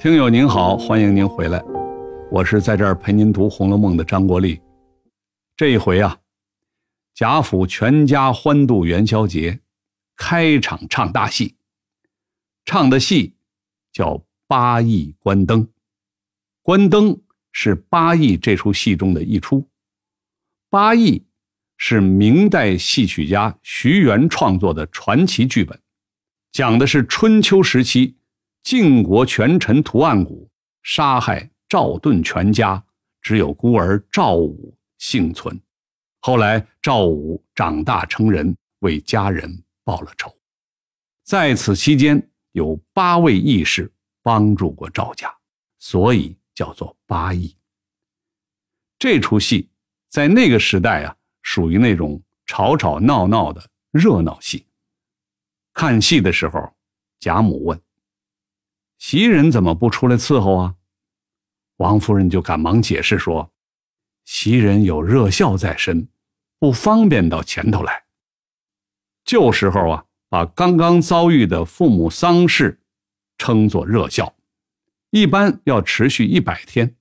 听友您好，欢迎您回来，我是在这儿陪您读《红楼梦》的张国立。这一回啊，贾府全家欢度元宵节，开场唱大戏，唱的戏叫《八义关灯》。关灯是八义这出戏中的一出。八义是明代戏曲家徐元创作的传奇剧本，讲的是春秋时期。晋国权臣屠岸贾，杀害赵盾全家，只有孤儿赵武幸存。后来赵武长大成人，为家人报了仇。在此期间，有八位义士帮助过赵家，所以叫做八义。这出戏在那个时代啊，属于那种吵吵闹闹的热闹戏。看戏的时候，贾母问。袭人怎么不出来伺候啊？王夫人就赶忙解释说：“袭人有热孝在身，不方便到前头来。旧时候啊，把刚刚遭遇的父母丧事称作热孝，一般要持续一百天。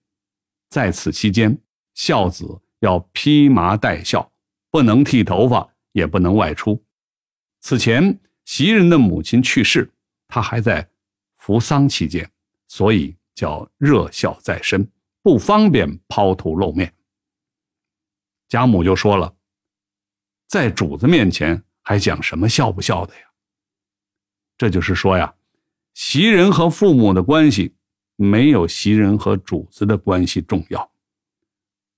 在此期间，孝子要披麻戴孝，不能剃头发，也不能外出。此前袭人的母亲去世，他还在。”服丧期间，所以叫热孝在身，不方便抛头露面。贾母就说了，在主子面前还讲什么孝不孝的呀？这就是说呀，袭人和父母的关系没有袭人和主子的关系重要。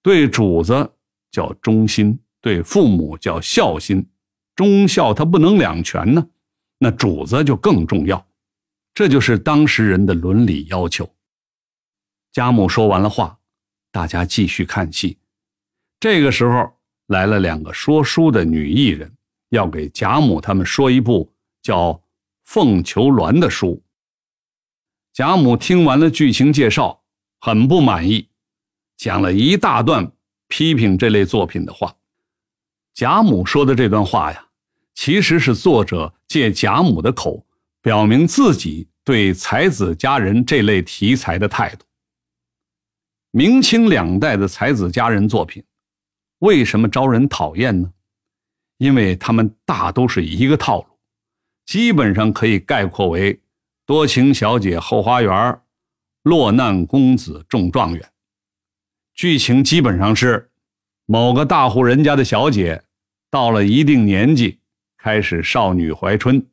对主子叫忠心，对父母叫孝心，忠孝他不能两全呢，那主子就更重要。这就是当时人的伦理要求。贾母说完了话，大家继续看戏。这个时候来了两个说书的女艺人，要给贾母他们说一部叫《凤求鸾》的书。贾母听完了剧情介绍，很不满意，讲了一大段批评这类作品的话。贾母说的这段话呀，其实是作者借贾母的口。表明自己对才子佳人这类题材的态度。明清两代的才子佳人作品，为什么招人讨厌呢？因为他们大都是一个套路，基本上可以概括为：多情小姐后花园，落难公子中状元。剧情基本上是，某个大户人家的小姐，到了一定年纪，开始少女怀春。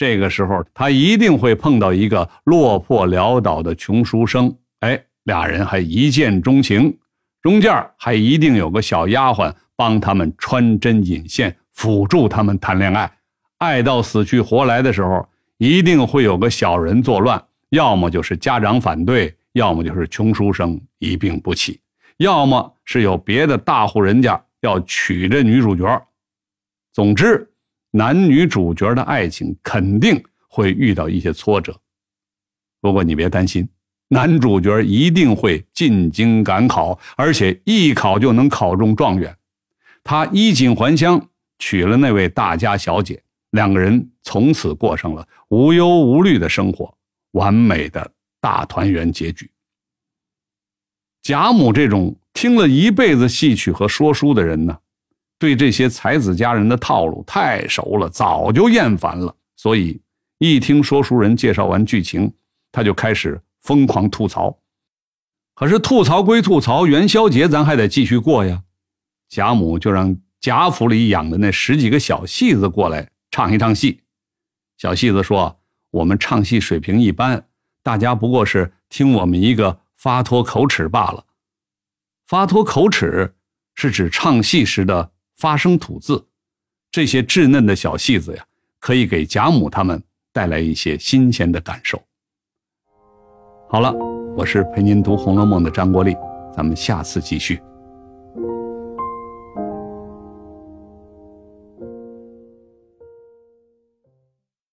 这个时候，他一定会碰到一个落魄潦倒的穷书生，哎，俩人还一见钟情，中间还一定有个小丫鬟帮他们穿针引线，辅助他们谈恋爱。爱到死去活来的时候，一定会有个小人作乱，要么就是家长反对，要么就是穷书生一病不起，要么是有别的大户人家要娶这女主角。总之。男女主角的爱情肯定会遇到一些挫折，不过你别担心，男主角一定会进京赶考，而且一考就能考中状元。他衣锦还乡，娶了那位大家小姐，两个人从此过上了无忧无虑的生活，完美的大团圆结局。贾母这种听了一辈子戏曲和说书的人呢？对这些才子佳人的套路太熟了，早就厌烦了。所以一听说书人介绍完剧情，他就开始疯狂吐槽。可是吐槽归吐槽，元宵节咱还得继续过呀。贾母就让贾府里养的那十几个小戏子过来唱一唱戏。小戏子说：“我们唱戏水平一般，大家不过是听我们一个发脱口齿罢了。发脱口齿是指唱戏时的。”发声吐字，这些稚嫩的小戏子呀，可以给贾母他们带来一些新鲜的感受。好了，我是陪您读《红楼梦》的张国立，咱们下次继续。